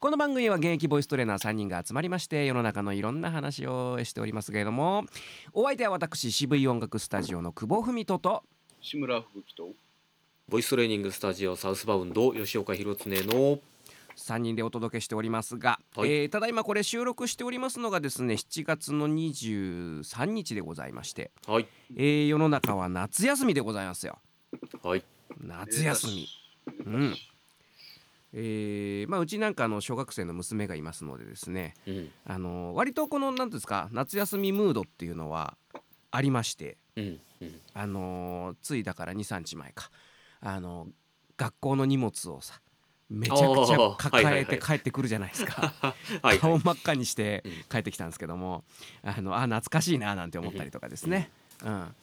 この番組は現役ボイストレーナー3人が集まりまして世の中のいろんな話をしておりますけれどもお相手は私渋い音楽スタジオの久保文人と志村吹雪とボイストレーニングスタジオサウスバウンド吉岡弘恒の3人でお届けしておりますが、はい。えーただいまこれ収録しておりますのがですね7月の23日でございまして、はい。えー世の中は夏休みでございますよ。はい。夏休み。うんえーまあ、うちなんかあの小学生の娘がいますのでですねうん。あの割とこの何ですか夏休みムードっていうのはありましてうんうん。あのついだから23日前かあの学校の荷物をさめちゃくちゃ抱えて帰ってくるじゃないですか。はい顔真っ赤にしてうん。帰ってきたんですけども、あのあ懐かしいななんて思ったりとかですね。うん、あ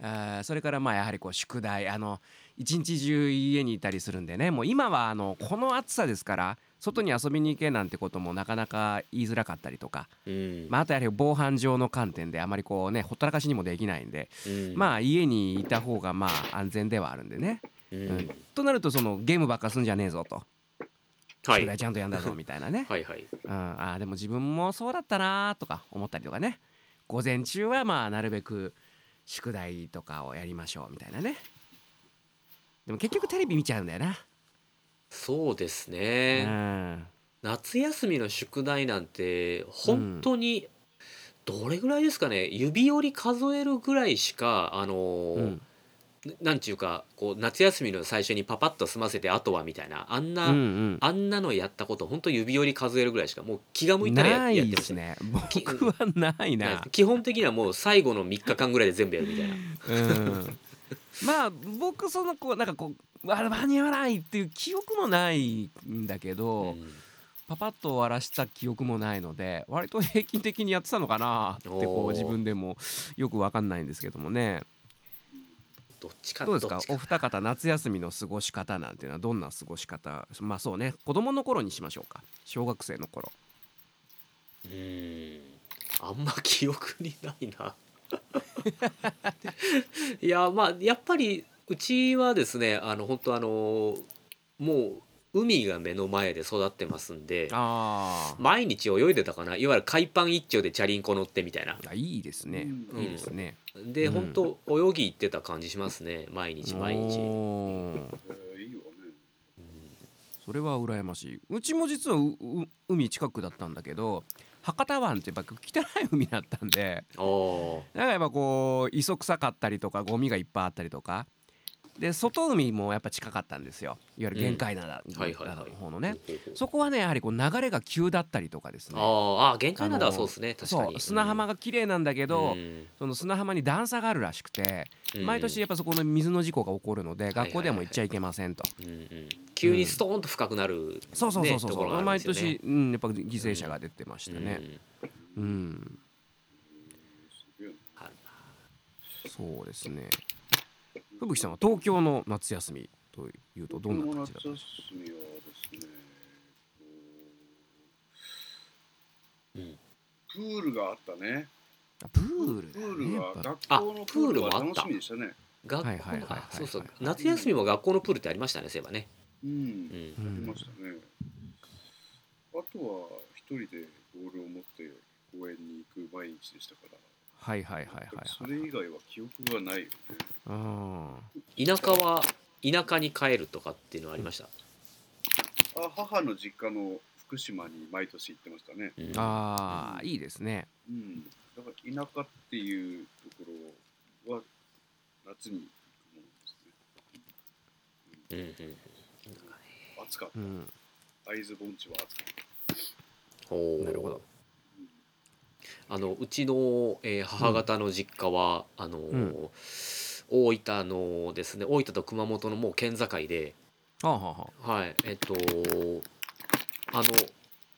ーそれからまあやはりこう宿題あの一日中家にいたりするんでね。もう今はあのこの暑さですから外に遊びに行けなんてこともなかなか言いづらかったりとか、うん。まあ、あとやはり防犯上の観点であまりこうねほったらかしにもできないんで、うん。まあ家にいた方がまあ安全ではあるんでね。ううんん。となるとそのゲームばっかすんじゃねえぞと。はい。宿題ちゃんとやんだぞ みたいなね。はいはい。うん、あーでも自分もそうだったなとか思ったりとかね。午前中はまあなるべく宿題とかをやりましょうみたいなねでも結局テレビ見ちゃうんだよな、そうですうねん、夏休みの宿題なんて本当にどれぐらいですかね。指折り数えるぐらいしかあのーうん。なんちゅうかこう夏休みの最初にパパッと済ませてあとはみたいなあんな、うんうん。あんなのやったこと本当指折り数えるぐらいしかもう気が向いたらやないですね。僕はないな、基本的にはもう最後の3日間ぐらいで全部やるみたいな。うん、まあ僕そのこうなんかこうあ間に合わないっていう記憶もないんだけど、うん。パパッと終わらした記憶もないので割と平均的にやってたのかなってこう自分でもよくわかんないんですけどもね。どっちかどうですか？お二方夏休みの過ごし方なんていうのはどんな過ごし方？まあそうね。子供の頃にしましょうか。小学生の頃。うん。あんま記憶にないないやまあやっぱりうちはですねあの本当あのもう海が目の前で育ってますんであ毎日泳いでたかな？いわゆる海パン一丁でチャリンコ乗ってみたいな。あいいですね、うん。いいですね。でうん。本当泳ぎ行ってた感じしますね毎日毎日おー。えーいいわねそれは羨ましい。うちも実はうう海近くだったんだけど博多湾ってやっぱ汚い海だったんで。なんかやっぱこう磯臭かったりとかゴミがいっぱいあったりとかで外海もやっぱ近かったんですよ。いわゆる限界灘はいはいはい。の方のね。そこはねやはりこう流れが急だったりとかですね。あーあー限界などはそうですね。確かそにう砂浜が綺麗なんだけど、うん。その砂浜に段差があるらしくて、うん。毎年やっぱそこの水の事故が起こるので、学校ではもう行っちゃいけませんと、急にストーンと深くなる、そうそうそうそう。ねところがあるん毎ですよね。年、うん、やっぱ犠牲者が出てましたね。うん。そうですね吹雪さんは東京の夏休みというとどんな感じだった夏休みはですね。うんプールがあったね。プールね。プールは学校のプールは楽しみでしたね。学校はいはいはいそうそう夏休みも学校のプールってありましたね。そういえばね、うんうんありましたね。あとは一人でボールを持って公園に行く毎日でしたからはいはいはいはいそはい。れ以外は記憶がないよね。あ田舎は田舎に帰るとかっていうのはありました、あ母の実家の福島に毎年行ってましたね。うん。ーあーいいですね。うん。だから田舎っていうところは夏に行くものですね、うんうんうん。暑かった。うん。会津盆地は暑かった。ほう。なるほどあのうちの、えー母方の実家は、あのーん。大分のですね大分と熊本のもう県境ではあはあははいえっとあの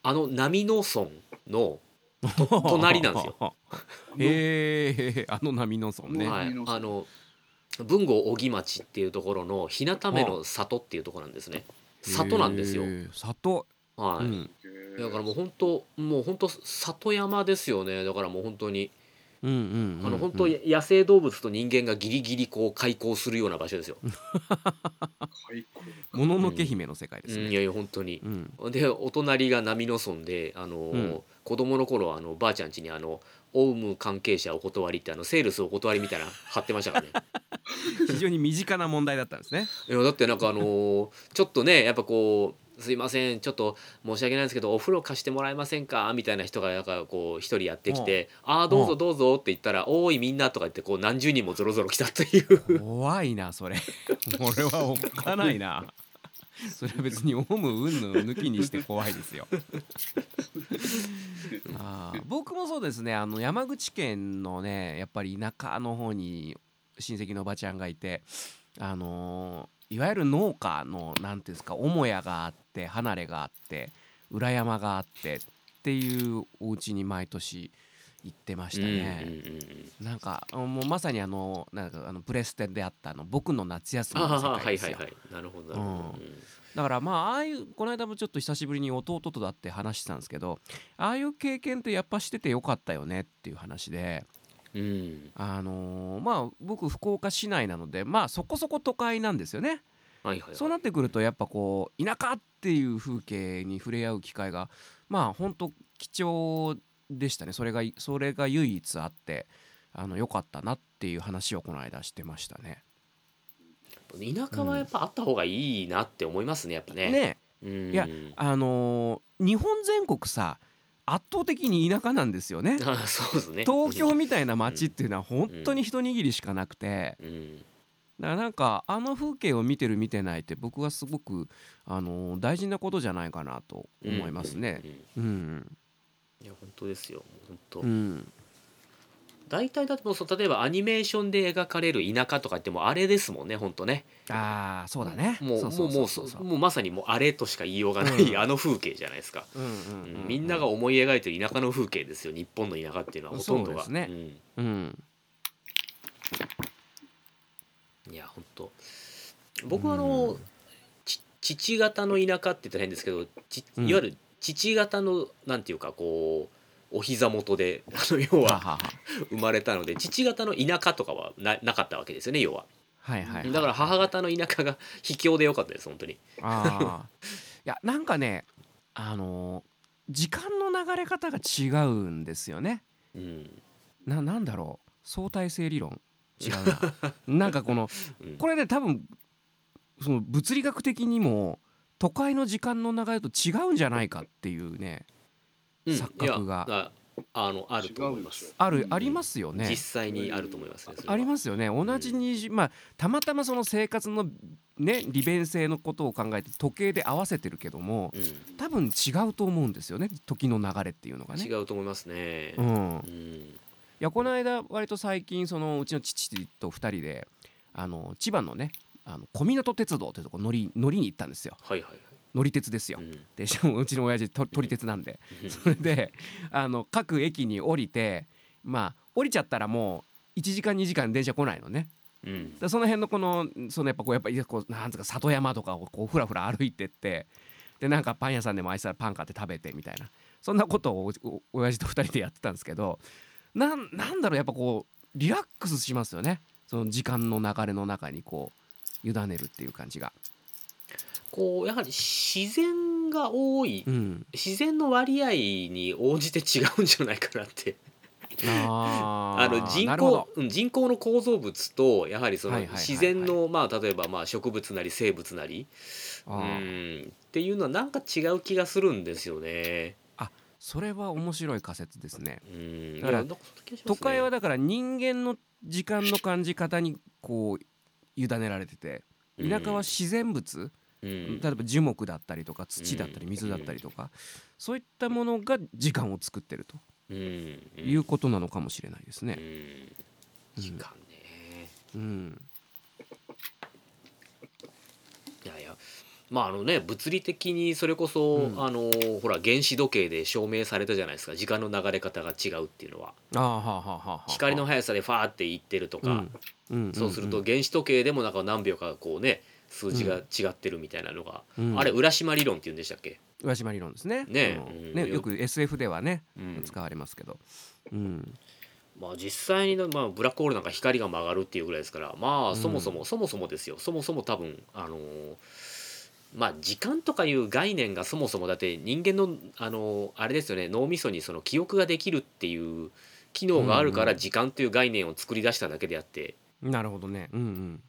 あの波野村のあ隣なんですよ。へえあの波の村ね、はい波野、村あの豊後小木町っていうところの日向目の里っていうところなんですね。里なんですよ。へー里、はい、うん。へーだからもう本当もう本当里山ですよねだからもう本当にうんうんうんうんあの本当野生動物と人間がギリギリこう開口するような場所ですよ。開口もののけ姫の世界ですね。うんいやいや本当にう。んでお隣が波の村であの、うん子供の頃あのばあちゃん家にあのオウム関係者お断りってあのセールスお断りみたいなの貼ってましたからね。非常に身近な問題だったんですね。いやだってなんかあのーちょっとねやっぱこう「すいませんちょっと申し訳ないんですけどお風呂貸してもらえませんか?」みたいな人がなんかこう一人やってきて「ああどうぞどうぞ」って言ったら「おーいみんな」とか言ってこう何十人もぞろぞろ来たという。怖いなそれ。俺はおっかないな。それは別にオウム云々抜きにして怖いですよ。あー僕もそうですねあの山口県のねやっぱり田舎の方に親戚のおばちゃんがいてあのーいわゆる農家のなんていうんですか母屋があって離れがあって裏山があってっていうお家に毎年行ってましたね。うんうんうんうん。なんかもうまさにあのなんかあのプレステであったあの僕の夏休みの世界ですよ。はいはいはいなるほどなるほど、だからまあああいうこの間もちょっと久しぶりに弟とだって話してたんですけどああいう経験ってやっぱしててよかったよねっていう話でうんうんあのーまあ僕福岡市内なのでまあそこそこ都会なんですよね。はいはいはいそうなってくるとやっぱこう田舎っていう風景に触れ合う機会がまあ本当貴重でしたねそれがそれが唯一あってあの良かったなっていう話をこの間してましたね。田舎はやっぱあった方がいいなって思いますねやっぱね。ねうんいやあのー日本全国さ圧倒的に田舎なんですよね。あそうですね。東京みたいな街っていうのは本当に一握りしかなくてうんだからなんかあの風景を見てる見てないって僕はすごくあのー大事なことじゃないかなと思いますね。うんうんうんいや本当ですよ本当。うん大体だってもうそう例えばアニメーションで描かれる田舎とかってもうあれですもんね本当ね。ああそうだね。もうもうもうそそそう。もうまさにもうあれとしか言いようがない、うん。あの風景じゃないですか。うんうんみんなが思い描いてる田舎の風景ですよ日本の田舎っていうのはほとんどが。そうですね。うん。うん。いや本当僕はあの、父方の田舎って言ったら変ですけどいわゆる父方のなんていうかこうお膝元であの 要は生まれたので父方の田舎とかはななかったわけですよね要は。はいはいはいだから母方の田舎が 秘境でよかったです本当に。ああいやなんかねあのー時間の流れ方が違うんですよね。うん。ななんだろう。相対性理論。違うな。なんかこのうん。これね多分その物理学的にも都会の時間の流れと違うんじゃないかっていうね。うん錯覚がああのあると思います。ある、うんありますよね実。際にあると思いますね。ありますよね同じ20まあたまたまその生活のね利便性のことを考えて時計で合わせてるけどもう多分違うと思うんですよね時の流れっていうのがん、違ね。うと思いますね。うん、いうんやこの間割と最近そのうちの父と2人であの千葉のねあの小湊鉄道ってとこ乗り乗りに行ったんですよはいはいはい。乗り鉄ですよ。うんでしかもうちの親父と撮り鉄なんでそれであの各駅に降りてまあ降りちゃったらもう1時間2時間電車来ないのね。うんでその辺のこのそのやっぱこうやっぱなんつうか里山とかをこうふらふら歩いてってでなんかパン屋さんでもあいつらパン買って食べてみたいなそんなことをおお親父と2人でやってたんですけどなんなんだろうやっぱこうリラックスしますよねその時間の流れの中にこう委ねるっていう感じが。こうやはり自然が多いうん、自然の割合に応じて違うんじゃないかなって。あ あの人工うん人工の構造物とやはりその自然のまあ例えばまあ植物なり生物なりうんっていうのはなんか違う気がするんですよね。それは面白い仮説ですね。うん。だからね都会はだから人間の時間の感じ方にこう委ね。られてて田舎は自然物、うん例えば樹木だったりとか土だったりうん水だったりとか、そういったものが時間を作ってるとうん。いうことなのかもしれないですね。うん。時間ね。うん、いやいや。まああのね物理的にそれこそ、うん。あのほら原子時計で証明されたじゃないですか。時間の流れ方が違うっていうのは。光の速さでファーっていってるとか、うん。ん。そうすると原子時計でもなんか何秒かこうね数字が違ってるみたいなのが、うん。あれ浦島理論って言うんでしたっけ、浦島理論ですね。ね。うん。うん。ねよく。SF ではねうん。使われますけど、うん、まあ実際にの、まあ、ブラックホールなんか光が曲がるっていうぐらいですからまうん。あそもそも、そもそもですよ。そもそも多分あのーまあ時間とかいう概念がそもそもだって人間のあのーあれですよね。脳みそにその記憶ができるっていう機能があるから時間という概念を作り出しただけであって。なるほどね。うんうん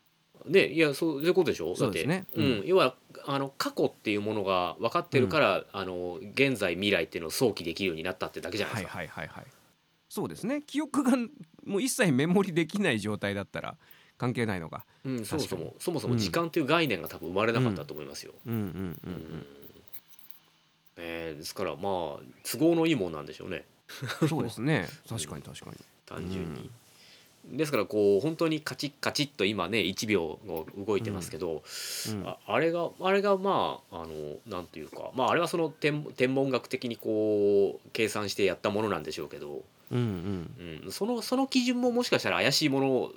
ねいやそういうことでしょ？そうですね。だって、ううん。ん要はあの過去っていうものが分かってるから、あの現在未来っていうのを想起できるようになったってだけじゃないはいですか。はいはいはいそうですね。記憶がもう一切メモリできない状態だったら関係ないのかうん、そもそもそもそも時間という概念が多分生まれなかったと思いますよ。うん。うんうんうんえーですからまあ都合のいいもんなんでしょうね。うんそうですね。確かに確かに。単純に。ですからこう本当にカチッカチッと今ね1秒を動いてますけど、うん。ああれがあれがまああのなんていうかまああれはその天天文学的にこう計算してやったものなんでしょうけど、うんうん。うん、そのその基準ももしかしたら怪しいもの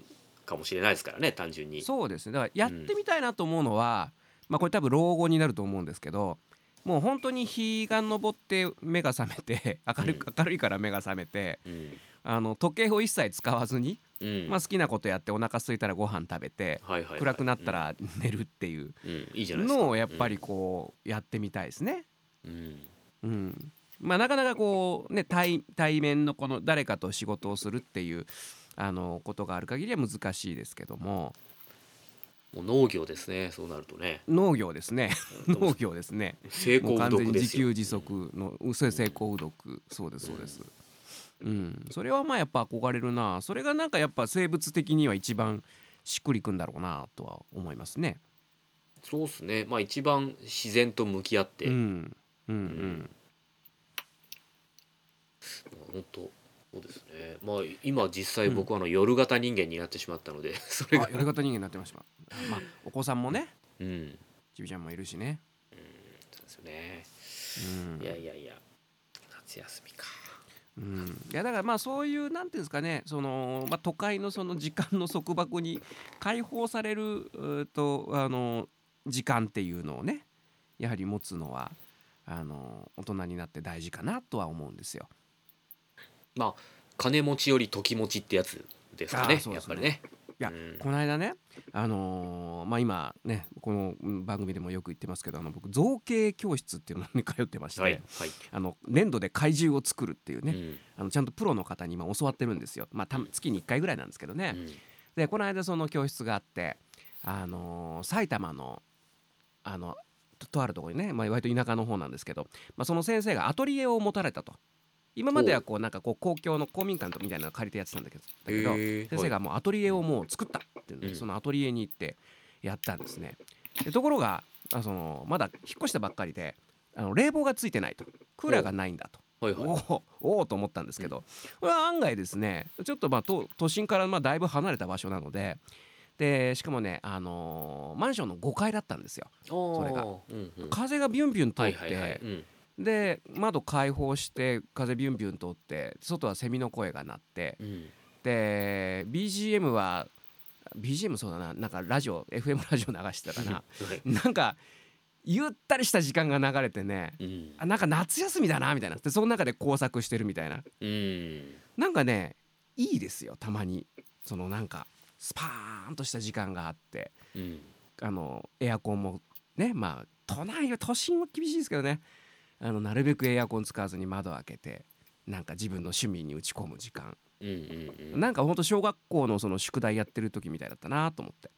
かもしれないですからね単純に。そうですね。だからやってみたいなと思うのは、まあこれ多分老後になると思うんですけどもう本当に日が昇って目が覚めて明る,、うん。明るいから目が覚めてうん。あの時計を一切使わずに、うん。まあ、好きなことやってお腹空いたらご飯食べてはいはいはい。暗くなった、ら寝るっていう。のをやっぱりこうやってみたいですね。うん。うん。まあ、なかなかこうね対対面のこの誰かと仕事をするっていうあのことがある限りは難しいですけども。もう農業ですねそうなるとね。農業ですね。農業ですね。成功うどもう完全にくですよ。自給自足のうそれ成功うどくそうですそうです、うん、それはまあやっぱ憧れるな。それがなんかやっぱ生物的には一番しっくりくんだろうなとは思いますね。そうですね。まあ一番自然と向き合って、うん。うんうん。本当そうですね。まあ今実際僕はあの夜型人間になってしまったので それが。あ夜型人間になってました。まあお子さんもね。うん。ちびちゃんもいるしね。そうですよね。うん。いやいやいや。夏休みかうん、いやだからまあそういうなんていうんですかねその、まあ、都会のその時間の束縛に解放されるとあの時間っていうのをねやはり持つのはあの大人になって大事かなとは思うんですよ。まあ金持ちより時持ちってやつですかねね。やっぱりねいやうん。この間ねあのーまあ今ねこのうん番組でもよく言ってますけどあの僕造形教室っていうのに通ってまして、はいはい、あの粘土で怪獣を作るっていうね、うん。あのちゃんとプロの方に今教わってるんですよ。まあた月に1回ぐらいなんですけどね。うん。でこの間その教室があって、あのー埼玉のあのととあるところにね、まあ、割と田舎の方なんですけど、まあ、その先生がアトリエを持たれたと今まではこうなんかこう公共の公民館みたいなの借りてやってたんだけどだけど先生がもうアトリエをもう作ったっていうんで、うん。そのアトリエに行ってやったんですね。でところがあそのまだ引っ越したばっかりであの冷房がついてないと。クーラーがないんだと。はいはい。おおおおと思ったんですけど、これは案外ですねちょっとまあ都都心からまあだいぶ離れた場所なのででしかもね、あのーマンションの5階だったんですよ。それが。うんうん、風がビュンビュン通って、はいはいはい、うんで窓開放して風ビュンビュン通って外はセミの声が鳴って。うん。で BGM は BGM そうだななんかラジオ FM ラジオ流してたかな。はいなんかゆったりした時間が流れてねうん。あなんか夏休みだなみたいな。でその中で工作してるみたいな。うん。なんかねいいですよたまに。そのなんかスパーンとした時間があって。うん。あのエアコンもねまあ都内は都心は厳しいですけどねあのなるべくエアコン使わずに窓開けてなんか自分の趣味に打ち込む時間。うんうんうん。なんかほんと小学校のその宿題やってる時みたいだったなと思って。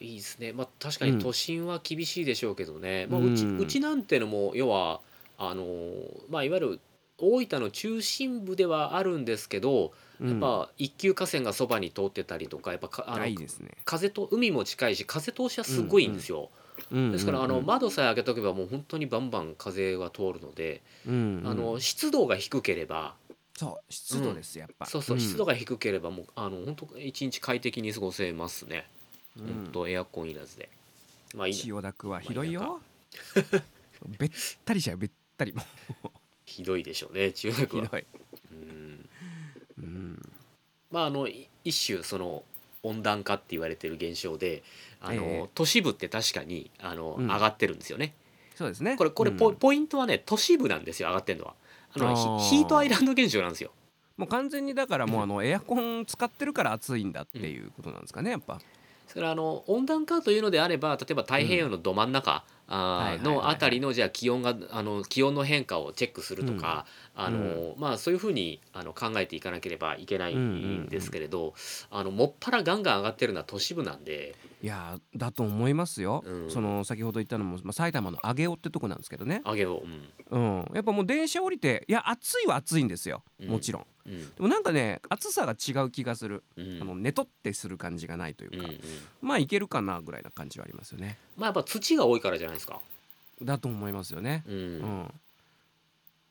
いいですね。まあ確かに都心は厳しいでしょうけどね、まあ、ううん。ちうちなんてのも要はあのーまあいわゆる大分の中心部ではあるんですけどやっぱ一級河川がそばに通ってたりとかやっぱね。風と海も近いし風通しはすごいんですよ、ですからあの窓さえ開けとけばもう本当にバンバン風が通るので、うんうん。あの湿度が低ければそう湿度ですやっぱ。そうそう、湿度がが低ければもうあの本当一日快適に過ごせますね、本当エアコンいらずで。まあいい千代田区はひどいよ。べったりしちゃうべったりも。う ひどいでしょうね千代田区は。ひどい。うん。うん。まああのい一種その温暖化って言われてる現象であの、ええ。都市部って確かにあの、うん。上がってるんですよね。そうですね。これこれポ,、うん。ポイントはね都市部なんですよ上がってるのは。あのヒヒートアイランド現象なんですよ。もう完全にだからもうあのエアコン使ってるから暑いんだっていうことなんですかねやっぱ。それからあの温暖化というのであれば例えば太平洋のど真ん中、あのあたりのじゃあ気温があの気温の変化をチェックするとか、あのまあ、そういうふうにあの考えていかなければいけないんですけれど、あのもっぱらガンガン上がってるのは都市部なんで、いやーだと思いますよ、うんその先ほど言ったのも、まあ、埼玉の上尾ってとこなんですけどね、上げを、うんうん、やっぱもう電車降りていや暑いは暑いんですようんもちろん、うんでもなんかね暑さが違う気がする、うんあのネトってする感じがないというか、うんうんまあいけるかなぐらいな感じはありますよねまあ、やっぱ土が多いからじゃないですか。だと思いますよね、うん。うん。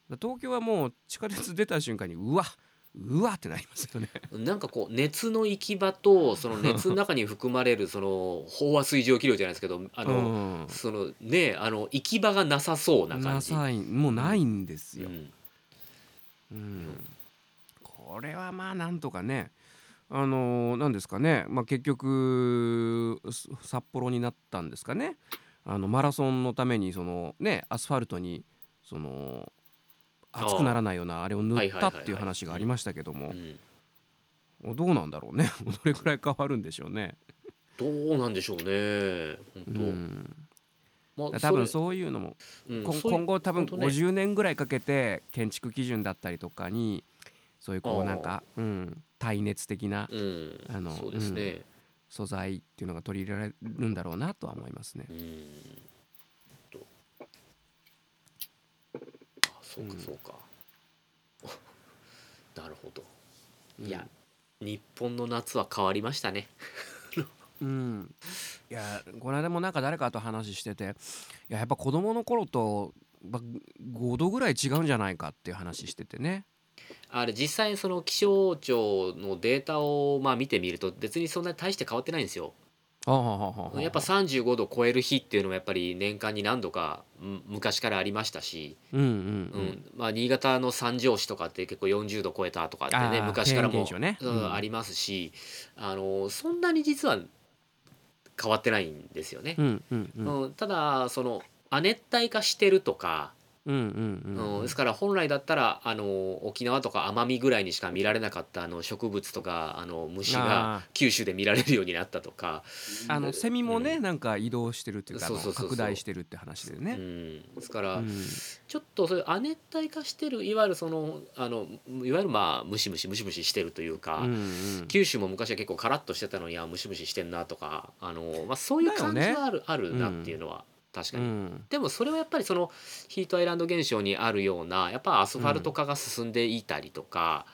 だ東京はもう地下鉄出た瞬間にうわうわってなりますよね。なんかこう熱の行き場とその熱の中に含まれるその飽和水蒸気量じゃないですけどあの、うん。そのねあの行き場がなさそうな感じ。なさい。もうないんですよ、うん。うん。これはまあなんとかねあのーなんですかね、まあ、結局す札幌になったんですかね。あのマラソンのためにそのねアスファルトにその熱くならないようなあれを塗ったっていう話がありましたけども。うん。どうなんだろうね。どれくらい変わるんでしょうね。どうなんでしょうね。う本ん、当、まあ、多分そそういうのもうん。今後多分本当ね。50年ぐらいかけて建築基準だったりとかにそういうこうなんか、うん、耐熱的なうん。あのそうですね、素材っていうのが取り入れられるんだろうなとは思いますね。うん。と。あそうかうん。そうか、なるほど。うん。いや、日本の夏は変わりましたね。うん、いやこの間もなんか誰かと話してていややっぱ子供の頃とま5度ぐらい違うんじゃないかっていう話しててね。あれ実際その気象庁のデータをまあ見てみると別にそんなに大して変わってないんですよ。やっぱ35度超える日っていうのもやっぱり年間に何度かうん昔からありましたし、うんうんううんんまあ、新潟の三条市とかって結構40度超えたとかってね昔からもありますしあのそんなに実は変わってないんですよね。うんただその亜熱帯化してるとか、うんうんうんうん。ですから本来だったらあの沖縄とか奄美ぐらいにしか見られなかったあの植物とかあの虫があ九州で見られるようになったとか、あのセミもね、うなんか移動してるっていうか拡大してるって話でうね。ん、ですから、うん。ちょっとそういう亜熱帯化してるいわゆるそのあのいわゆるまあムシムシムシムシしてるというか、うんうん。九州も昔は結構カラッとしてたのにあムシムシしてんなとかあの、まあ、そういう感じはある,、あるなっていうのは確かに。うんでもそれはやっぱりそのヒートアイランド現象にあるようなやっぱアスファルト化が進んでいたりとか、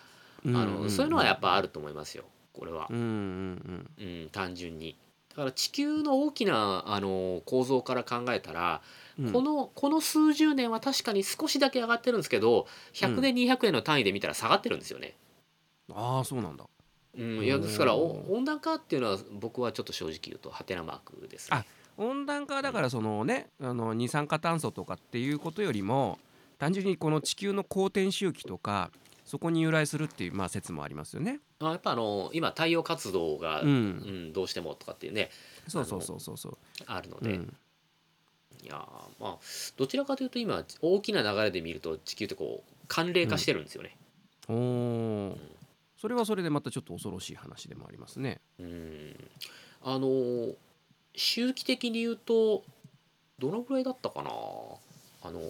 うんあのそういうのはやっぱあると思いますよこれはう、んうんうん、単純に。だから地球の大きなあの構造から考えたら、うんこのこの数十年は確かに少しだけ上がってるんですけど100年200年の単位で見たら下がってるんですよね。ああそうなんだ。うん、いやですから温暖化っていうのは僕はちょっと正直言うとハテナマークですね。あ温暖化はだからそのねあの二酸化炭素とかっていうことよりも単純にこの地球の公転周期とかそこに由来するっていうまあ説もありますよね。あやっぱあの今太陽活動が、ううんん、どうしてもとかっていうねそうそうそうそうそう。あるので、うん、いやーまあどちらかというと今大きな流れで見ると地球ってこう寒冷化してるんですよね。おお、それはそれでまたちょっと恐ろしい話でもありますね。うんあのー周期的に言うとどのぐらいだったかな？あの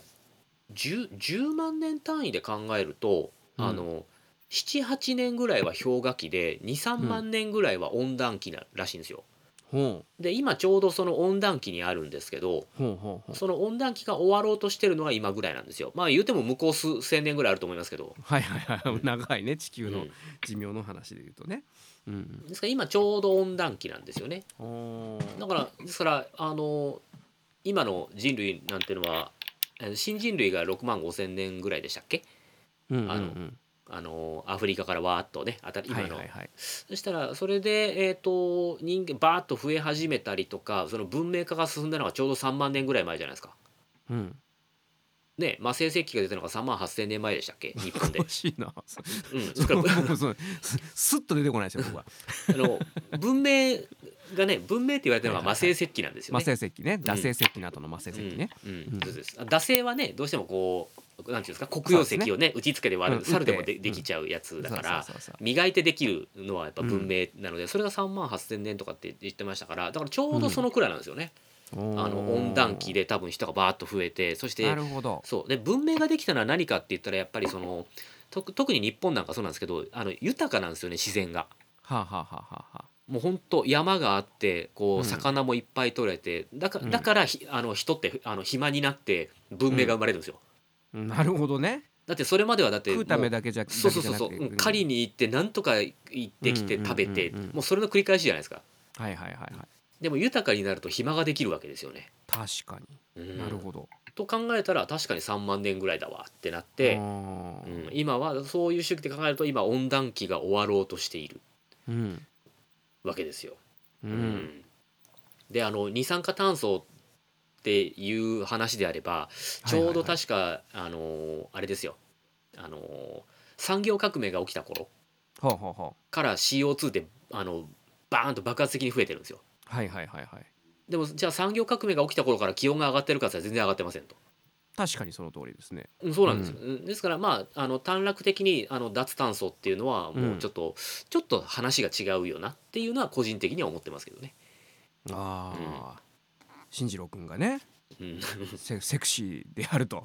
10, 10万年単位で考えると、うんあの78年ぐらいは氷河期で23万年ぐらいは温暖期ならしいんですよ。ほで今ちょうどその温暖期にあるんですけどう。その温暖期が終わろうとしてるのが今ぐらいなんですよ。まあ言うても向こう数千年ぐらいあると思いますけど。はいはいはい長いね地球のうん寿命の話で言うとね。うん。ですから今ちょうど温暖期なんですよね。おだからですからあの今の人類なんていうのはえー新人類が6万5千年ぐらいでしたっけ？うんうんうあのん。あのアフリカからわーっとねあたり今の、はいはいはい。そしたらそれで、えー、と人間バーッと増え始めたりとかその文明化が進んだのがちょうど3万年ぐらい前じゃないですか。うん。ね魔性石器が出たのが3万8千年前でしたっけ？日本で。しいな。そうん、それから。すすっと出てこないですよ僕は。あの文明がね文明って言われてるのが魔性石器なんですよ魔ね。性石器ね。惰性石器の後の魔性石器ね。惰性はねどうしてもこうなんていうんですか？黒曜石をね打ち付けて割る、うん。猿でもでできちゃうやつだから、磨いてできるのはやっぱ文明なので、それが3万8,000年とかって言ってましたからだからちょうどそのくらいなんですよね、ああの温暖期で多分人がバーッと増えてそしてなるほど。そう。で文明ができたのは何かって言ったらやっぱりそのと特に日本なんかそうなんですけどあの豊かなんですよね自然が。はあ、はあはあはあはあ、もう本当山があってこうん。う魚もいっぱい取れてだかうん。だからひあの人ってあの暇になって文明が生まれるんですよ。なるほどね。だってそれまではだって食うためだけじゃそうそうそうそう。狩りに行ってなんとか行ってきてうん食べてうんうんうん。もうそれの繰り返しじゃないですか。はいはいはいはいでも豊かになると暇ができるわけですよね。確かに、うん。なるほど。と考えたら確かに3万年ぐらいだわってなって、あうーん、今はそういう周期で考えると今温暖期が終わろうとしている。うん。わけですよ。ううん。んであの二酸化炭素っていう話であればちょうど確か、あのあれですよ。あの産業革命が起きた頃から CO2 ってあのバーンと爆発的に増えてるんですよ。うはいはいはいはい。でもじゃあ産業革命が起きた頃から気温が上がってるかって全然上がってませんと。確かにその通りですね。うんそうなんです。よ、うんですからまああの短絡的にあの脱炭素っていうのはもうちょっと、ちょっと話が違うよなっていうのは個人的には思ってますけどね。ああ、進次郎君がねうん。セセクシーであると。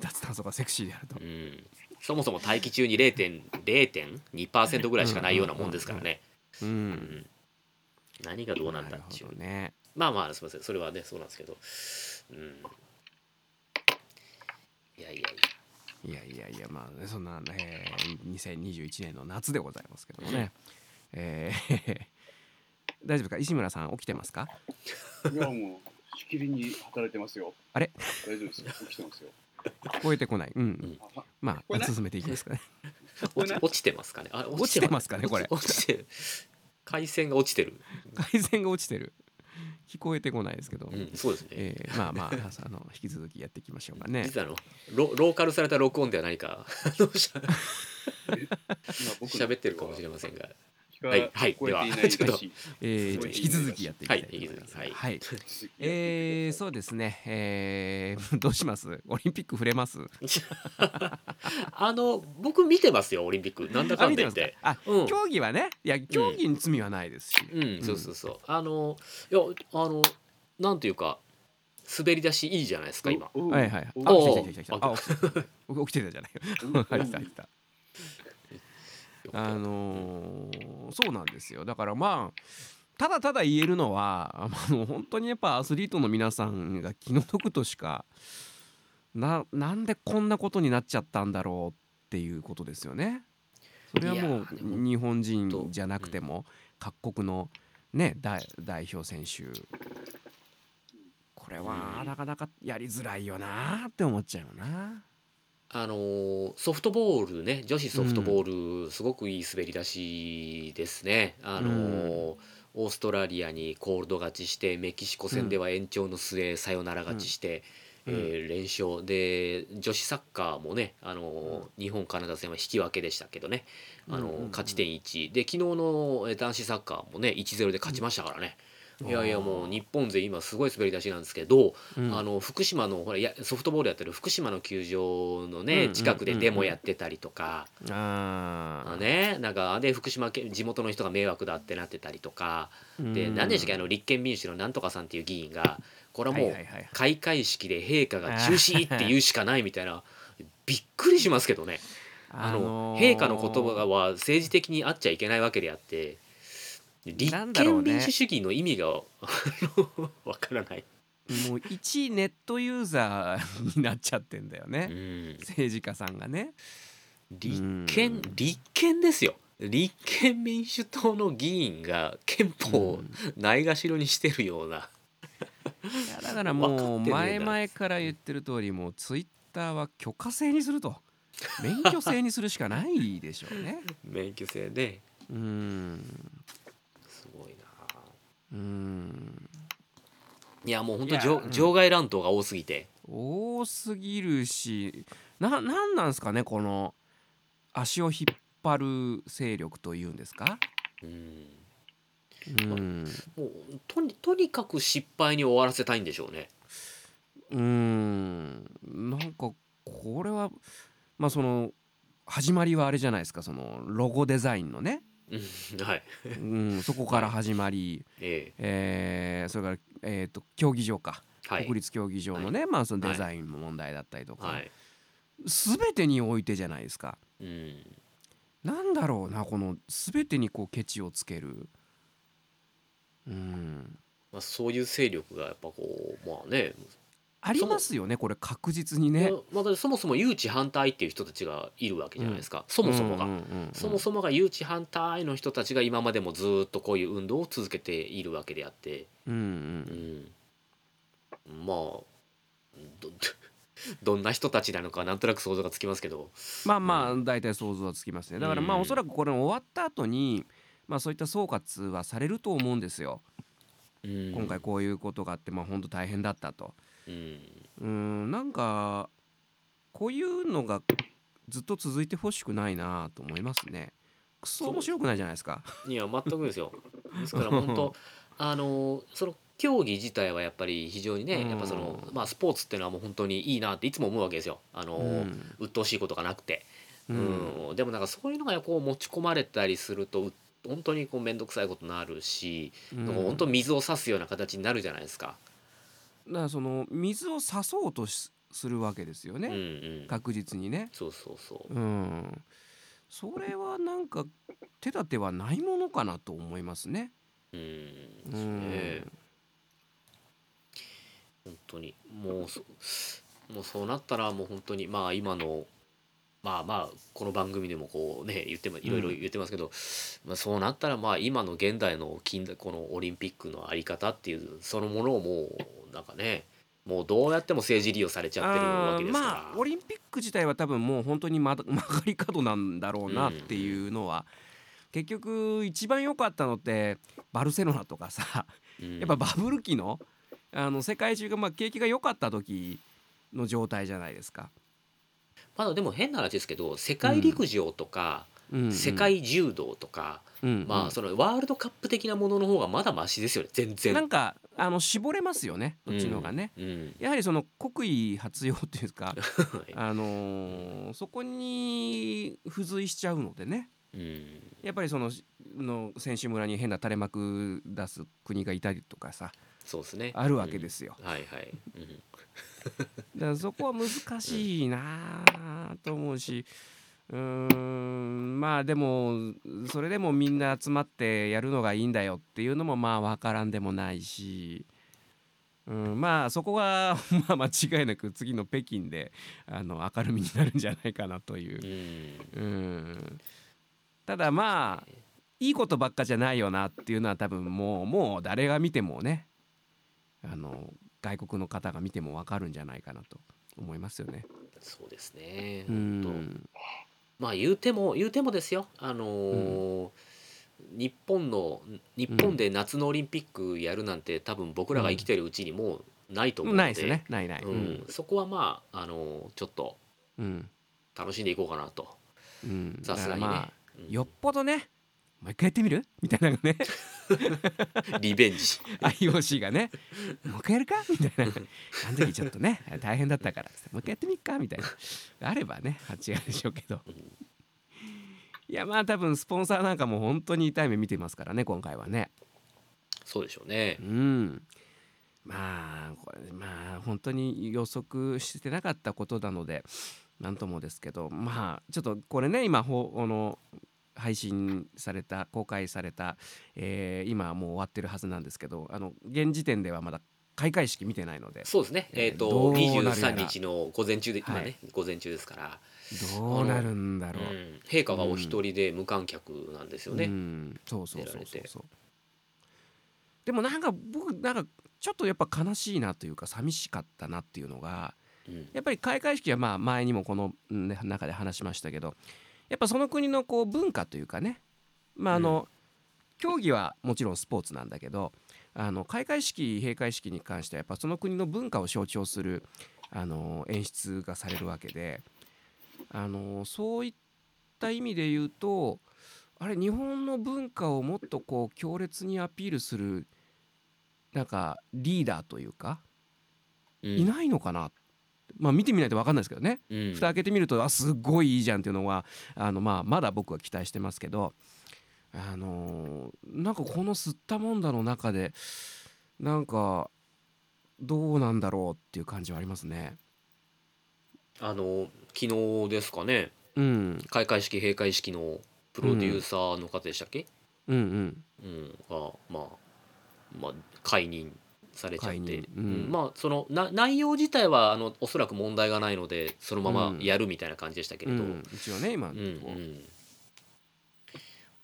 脱炭素がセクシーであると。うん。そもそも大気中に0.0.2%ぐらいしかないようなもんですからね。ううんん何がどうなんだるっていう。ね。まあまあすみません。それはねそうなんですけど、うん、いやいやいや。いやいやいやまあねそんな、えー、2021年の夏でございますけどもね、えー 大丈夫か？石村さん起きてますか？いやもうしきりに働いてますよ。あれ？大丈夫ですよ。起きてますよ。聞こえてこない。うん、ん。あはまあ進めていきますかね。落ちてますかね。あ落ちてますかねこれ。落ちてる回線が落ちてる、回線が落ちてる。聞こえてこないですけど、うん、そうですね、えーまあまああの引き続きやっていきましょうかね。実はあのロローカルされた録音では何かあのしゃ 今僕の喋ってるかもしれませんがはいはい聞こえていないではちょっとえー引き続きやっていきたいとはい思います。はいはい。えー、そうですね。えー、どうします？オリンピック触れます？あの僕見てますよオリンピックなんだかんだ言って。あ、うん競技はね、いや競技に罪はないですし。うん、そうそうそうあのいやあのなんていうか滑り出しいいじゃないですか今おおはいはい。あ、お来た来た来た来た。あ、起き起きてたじゃないよ。うん 来た来た。あのーそうなんですよ。だからまあ。ただただ言えるのはあの本当にやっぱアスリートの皆さんが気の毒としかななんでこんなことになっちゃったんだろうっていうことですよね。それはもう日本人じゃなくても各国のね代代表選手これはうんなかなかやりづらいよなって思っちゃうよな。あのーソフトボールね女子ソフトボール、すごくいい滑り出しですね。あのーオーストラリアにコールド勝ちしてメキシコ戦では延長の末サヨナラ勝ちして、うん。えー連勝。で女子サッカーもね、あのー日本カナダ戦は引き分けでしたけどね、あの勝ち点1で昨日のえー男子サッカーもね1-0で勝ちましたからね。いやいやもう日本勢今すごい滑り出しなんですけど、うん。あの福島のほらやソフトボールやってる福島の球場のね近くでデモやってたりとか、あー。あねなんかで福島県地元の人が迷惑だってなってたりとか。でうん。何でしたっけあの立憲民主のなんとかさんっていう議員がこれはもう開会式で陛下が中止って言うしかないみたいな。びっくりしますけどね。あの陛下の言葉は政治的にあっちゃいけないわけであって立憲民主主義の意味が わからない。もう一ネットユーザーになっちゃってんだよね、うん。政治家さんがね。立うん。憲立憲ですよ。立憲民主党の議員が憲法をないがしろにしてるような、いやだから分もう前な。々から言ってる通りもうツイッターは許可制にすると。免許制にするしかないでしょうね。免許制で。うんうん。いやもう本当場うん。場外乱闘が多すぎて。多すぎるしななんなんですかねこの足を引っ張る勢力というんですか？うん。うん。もうとにとにかく失敗に終わらせたいんでしょうね。うん。なんかこまあその始まりはあれじゃないですかそのロゴデザインのね、うんはい。うん、そこから始まり、ええ。ーそれから、えー、と競技場か、えはい。国立競技場のね、まあそのデザインの問題だったりとか、はい。全てにおいてじゃないですか。うん。なんだろうなこの全てにこうケチをつける。うん、まあ、そういう勢力がやっぱこうまあねありますよねこれ確実にね。まあ、そもそも誘致反対っていう人たちがいるわけじゃないですか、そもそもが、うんうんうんうん。そもそもが誘致反対の人たちが今までもずっとこういう運動を続けているわけであって、うんううん。ん、まあど どんな人たちなのかなんとなく想像がつきますけど、まあまあ大体想像はつきますね。だからまあうんおそらくこれ終わった後にまあそういった総括はされると思うんですよ、うん。今回こういうことがあってまあ本当大変だったとうん。うんなんかこういうのがずっと続いてほしくないなと思いますね。クソ面白くないじゃないですか。いや全くですよ。ですから本当あのその競技自体はやっぱり非常にね、うん。やっぱそのまあスポーツっていうのはもう本当にいいなっていつも思うわけですよ。あの、うん。鬱陶しいことがなくて、ううん。んでもなんかそういうのがこう持ち込まれたりするとう本当にこう面倒くさいことになるし、うん。本当水を差すような形になるじゃないですか。だからその水を差そうとしするわけですようんね、うん、確実にね。そうそうそう。うん。それはなんか手立てはないものかなと思いますね。うん、うん。本当に。もうそもうそうなったらもう本当にまあ今のまあまあこの番組でもこうね言ってもいろいろ言ってますけど、まあ、そうなったらまあ今の現代の近代このオリンピックのあり方っていうそのものをもうなんかねもうどうやっても政治利用されちゃってるわけですから。まあオリンピック自体は多分もう本当にまだ曲がり角なんだろうなっていうのは、結局一番良かったのってバルセロナとかさうんやっぱバブル期のあの世界中がまあ景気が良かった時の状態じゃないですか。まだでも変な話ですけど世界陸上とか、うんうん世界柔道とか、うんうんまあそのワールドカップ的なものの方がまだマシですよね全然。なんかあの絞れますよねこっちの方がね。うんやはりその国威発揚っていうか はいあのーそこに付随しちゃうのでねうんやっぱりそのの選手村に変な垂れ幕出す国がいたりとかさそうですね。あるわけですよ。うんはいはい。う んだからそこは難しいなあと思うしうーんまあでもそれでもみんな集まってやるのがいいんだよっていうのもまあ分からんでもないし。うん、まあそこが まあ間違いなく次の北京であの明るみになるんじゃないかなというう、んうん、ただまあいいことばっかじゃないよなっていうのは多分もうもう誰が見てもねあの外国の方が見ても分かるんじゃないかなと思いますよね。そうですね。う本当。ん、まあ言うても言うてもですよ。あのー日本の日本で夏のオリンピックやるなんて多分僕らが生きてるうちにもうないと思うので、ないですね。ないない。うん、そこはまああのーちょっとうん。楽しんでいこうかなと。うん、さすがにね。まあうん。よっぽどねもう一回やってみる？みたいなねリベンジ。IOC がね「もう一回やるか?」みたいな「あの時ちょっとね大変だったから」もう一回やってみっか？みたいな。あればね違うでしょうけど。いやまあ多分スポンサーなんかも本当に痛い目見てますからね今回はね。そうでしょうね。う。ん。まあこれまあ本当に予測してなかったことなのでなんともですけど。まあちょっとこれね今ほあの配信された公開された、えー今はもう終わってるはずなんですけどあの現時点ではまだ開会式見てないのでそうですね。えーどとうなるやら23日の午前中で今ね、はい午前中ですから、どうなるんだろう。うん、陛下がお一人で無観客なんですよね。うん、そうそうそうそうそう。でもなんか僕なんかちょっとやっぱ悲しいなというか寂しかったなっていうのがうんやっぱり開会式はまあ前にもこの中で話しましたけどやっぱその国のこう文化というかねまああの、競技はもちろんスポーツなんだけどあの開会式閉会式に関してはやっぱその国の文化を象徴するあの演出がされるわけであのそういった意味で言うとあれ日本の文化をもっとこう強烈にアピールするなんかリーダーというかうん。いないのかなまあ見てみないと分かんないですけどね、うん。蓋開けてみるとあすっごいいいじゃんっていうのはあの、まあ、まだ僕は期待してますけど、あのーなんかこの吸ったもんだの中でなんかどうなんだろうっていう感じはありますね。あの昨日ですかね。うん、開会式閉会式のプロデューサーの方でしたっけ、うん、うん。うん。がまあまあ解任されちゃって、うん。うん。まあそのな内容自体はあのおそらく問題がないのでそのままやるみたいな感じでしたけれど、うん、一応ね今のうんとこ。うん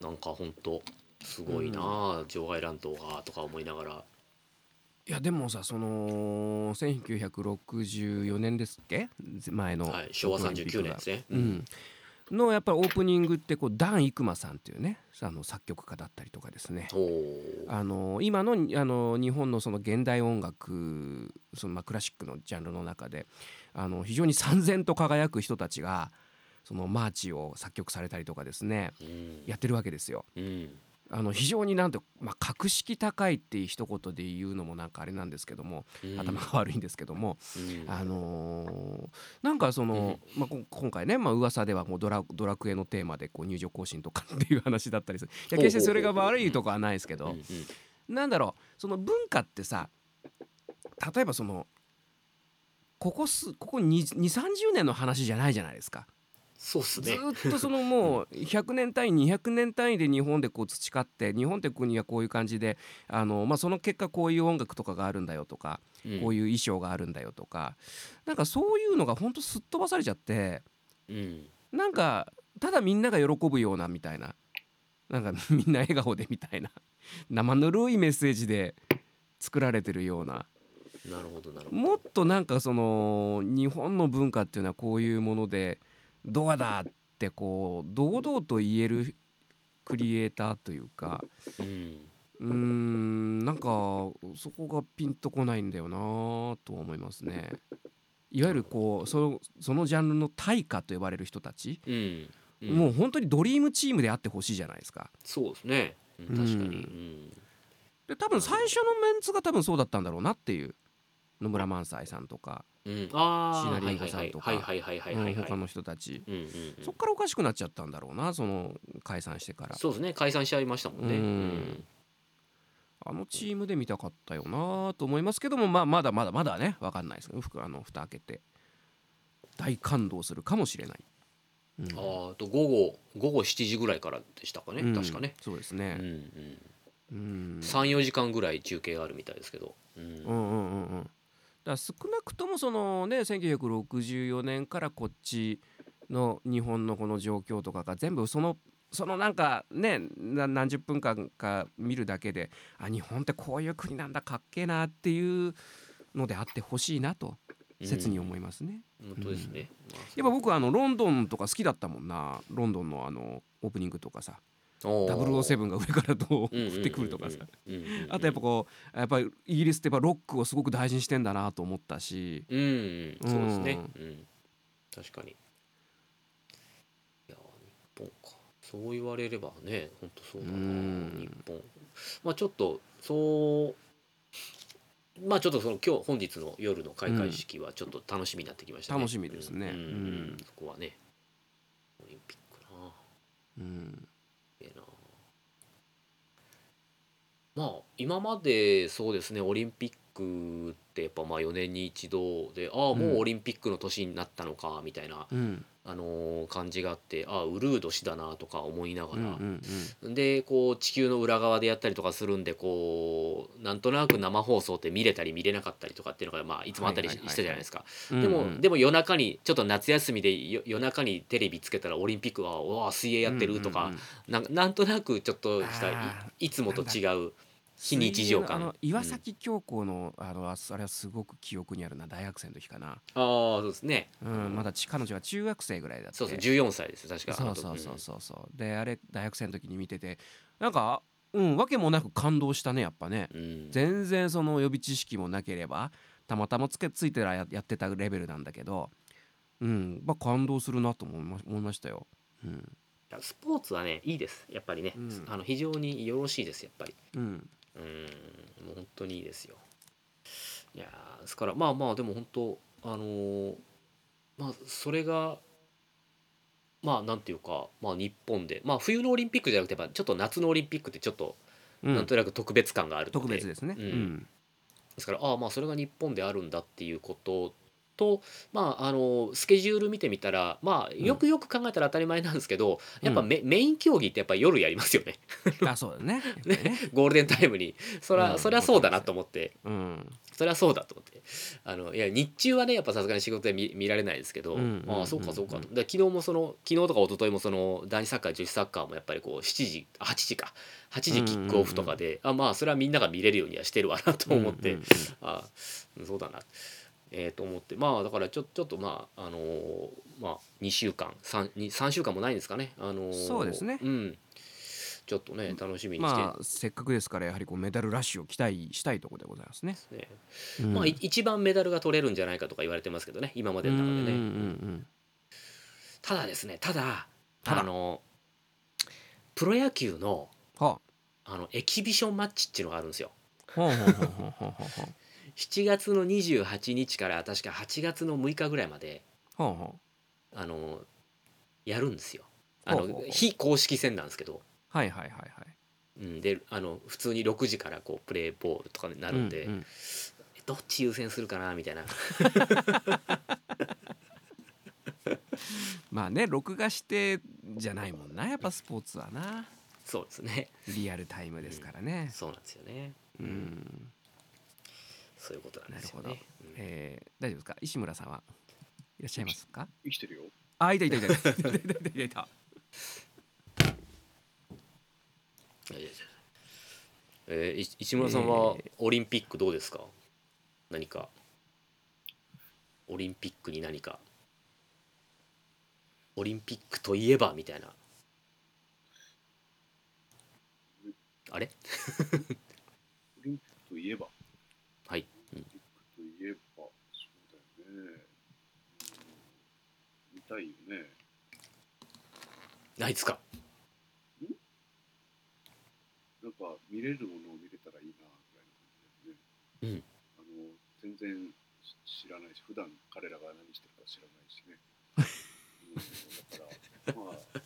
なんか本当すごいなあ、場外乱闘がとか思いながら。いやでもさその1964年ですっけ？前の、はい、昭和39年ですね。うん、のやっぱりオープニングってこうダン・イクマさんっていうねあの作曲家だったりとかですね。あの今のあの日本のその現代音楽そのまあクラシックのジャンルの中であの非常に燦然と輝く人たちがそのマーチを作曲されたりとかですねうん。やってるわけですよ。うん。あの非常になんて、まあ、格式高いっていう一言で言うのもなんかあれなんですけどもうん。頭が悪いんですけども、うん。あのーなんかその、まあ、こ今回ね、まあ噂ではもうドラドラクエのテーマでこう入場行進とかっていう話だったりする。いや決してそれが悪いとかはないですけどうん。うん。なんだろうその文化ってさ例えばそのここすここ2 3 0年の話じゃないじゃないですか。そうっすね。ずーっとそのもう100年単位200年単位で日本でこう培って日本って国はこういう感じであの、まあ、その結果こういう音楽とかがあるんだよとかうんこういう衣装があるんだよとかなんかそういうのがほんとすっ飛ばされちゃってうん。なんかただみんなが喜ぶようなみたいななんか みんな笑顔でみたいな生ぬるいメッセージで作られてるようななるほどなるほど。もっとなんかその日本の文化っていうのはこういうものでドアだってこう堂々と言えるクリエイターというかうん。んなんかそこがピンとこないんだよなとは思いますね。いわゆるこうそのそのジャンルの対価と呼ばれる人たち、うん。うんもう本当にドリームチームであってほしいじゃないですか。そうですね。うん確かに。うん。で多分最初のメンツが多分そうだったんだろうなっていう野村萬斎さんとか、うん。ああ。シナリンゴさんとかはいはいはいはいはいはいはい。うん他の人たち、うんうんうんそっからおかしくなっちゃったんだろうなその解散してからそうですね。解散しちゃいましたもんね。うんあのチームで見たかったよなと思いますけども、まあ、まだまだまだね分かんないですけどあの蓋開けて大感動するかもしれない。うんあーと午後午後7時ぐらいからでしたかね、うん確かね、そうですね、うんうん、うん34時間ぐらい中継があるみたいですけど、うんうんうんうんうんだ少なくともそのね1964年からこっちの日本のこの状況とかが全部そのそのなんかねな何十分間か見るだけであ日本ってこういう国なんだかっけえなっていうのであってほしいなと切に思いますね。本当ですね、まあやっぱ僕はあのロンドンとか好きだったもんな。ロンドンのあのオープニングとかさ007が上からどう降ってくるとかさあとやっぱこうやっぱりイギリスってやっぱロックをすごく大事にしてんだなと思ったしうんうんそうですね、うん確かにいや日本かそう言われればね本当そうだなうん日本まあちょっとそうまあちょっとその今日本日の夜の開会式はちょっと楽しみになってきましたね、楽しみですね。うん。そこはね。オリンピックな。うんええなまあ今までそうですねオリンピックってやっぱまあ4年に一度でああもうオリンピックの年になったのかみたいな、うん。あのー感じがあってああウルー年だなとか思いながうんら、うん。でこう地球の裏側でやったりとかするんでこうなんとなく生放送って見れたり見れなかったりとかっていうのがまあいつもあったりしはいはいはいはい。したじゃないですか。うんでも、うん。でも夜中にちょっと夏休みでよ夜中にテレビつけたらオリンピックはおわ水泳やってるとか、うんうんうんなんとなくちょっとしたいつもと違う非日常感。あの岩崎京子のあのああれはすごく記憶にあるな大学生の時かな、ああそうですね。うん、まだち彼女が中学生ぐらいだって。そうそう14歳です確か。そうそうそうそうそう。であれ大学生の時に見ててなんかうんわけもなく感動したねやっぱね。うん。うん全然その予備知識もなければたまたまつけついてらややってたレベルなんだけどうんまあ感動するなと思いま思いましたよ。うん。スポーツはねいいです。やっぱりね、うん。あの非常によろしいですやっぱり。うんうんもう本当にいいですよいやーですからまあまあでも本当あのーまあそれがまあなんていうか、まあ、日本でまあ冬のオリンピックじゃなくてやっぱちょっと夏のオリンピックってちょっとうんなんとなく特別感があるので、特別ですね。ううんん。ですからああまあそれが日本であるんだっていうこととまああのスケジュール見てみたらまあよくよく考えたら当たり前なんですけど、やっぱメ,、メイン競技ってやっぱ夜やりますよね。あ、そうだね。ね。ゴールデンタイムに。そりゃ、うん。そりゃそうだなと思って。うん。そりゃそうだと思って。あのいや日中はねやっぱさすがに仕事で見見られないですけど、うん。ああそうかそうかと、で昨日もその昨日とか一昨日もその男子サッカー女子サッカーもやっぱりこう7時あ8時か8時キックオフとかで、あまあそれはみんなが見れるようにはしてるわなと思って、うんうん。あうんそうだなえー、と思ってまあだからちょちょっとまああのーまあ2週間 3, に3週間もないんですかね。あのーそうですね。うん。ちょっとね楽しみにして、まあせっかくですからやはりこうメダルラッシュを期待したいところでございますね。ね。うん。まあい一番メダルが取れるんじゃないかとか言われてますけどね今までの中でね、うんうんうんただですねただあのプロ野球のはあ。のエキビションマッチっていうのがあるんですよ。あ。ほうほうほうほうほうほうほう7月の28日から確か8月の6日ぐらいまでほうほう。あのやるんですよ。あのほうほうほう。非公式戦なんですけど、はいはいはいはい。うん、であの普通に6時からこうプレーボールとかになるんで、うんうん。どっち優先するかなみたいな。まあね録画してじゃないもんなやっぱスポーツはな。そうですね。リアルタイムですからね。そうなんですよね。うん。そういうことなんですよなるね、うんえー大丈夫ですか？石村さんはいらっしゃいますか？生きてるよ。あいたいたいたいた。いたいたいた。いたえーい市村さんはえオリンピックどうですか？何か。オリンピックに何か。オリンピックといえば？みたいな。あれ？オリンピックといえば、はい、オリンピックといえば、そうだよね。うん見たいよね。ないですか？なんか見れるものを見れたらいいなぐらいの感じだよね。あの全然し知らないし、普段彼らが何してるか知らないしね。うん、だから、まあ、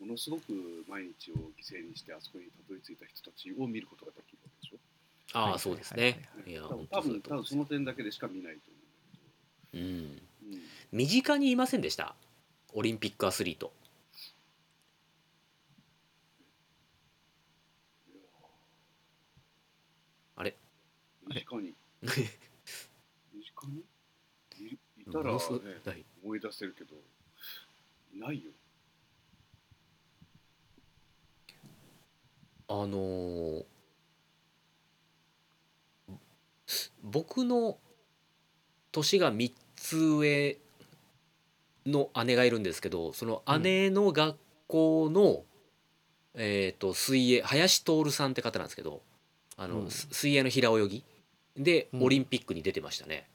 ものすごく毎日を犠牲にしてあそこにたどり着いた人たちを見ることができるわけでしょ。ああ、はいそうですねはいや多分多分その点だけでしか見ないと思うんうん。身近にいませんでした？オリンピックアスリート。あれ？身近に。身近に？いいたら、ね思い出せるけどいないよ。あのー僕の年が3つ上の姉がいるんですけどその姉の学校の、えー、と水泳林徹さんって方なんですけどあの、うん。す水泳の平泳ぎ。でうん。オリンピックに出てましたね。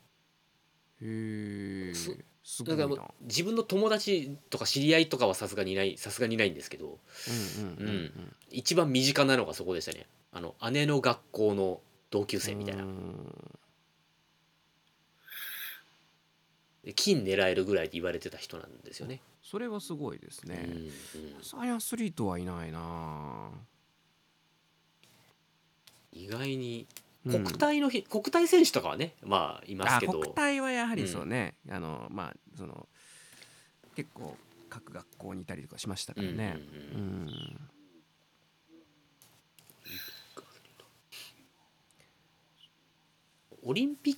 へえすすだからもう自分の友達とか知り合いとかはさすがにいないさすがにいないんですけどうんうんうんうん。一番身近なのがそこでしたね。あの姉の学校の同級生みたいなうんで金狙えるぐらいって言われてた人なんですよね。それはすごいですうんねうん。サイアスリートはいないな。意外にうん国体の日、国体選手とかはねまあいますあけど。国体はやはりそうね、あのまあその結構各学校にいたりとかしましたからね。ううんん、オリンピッ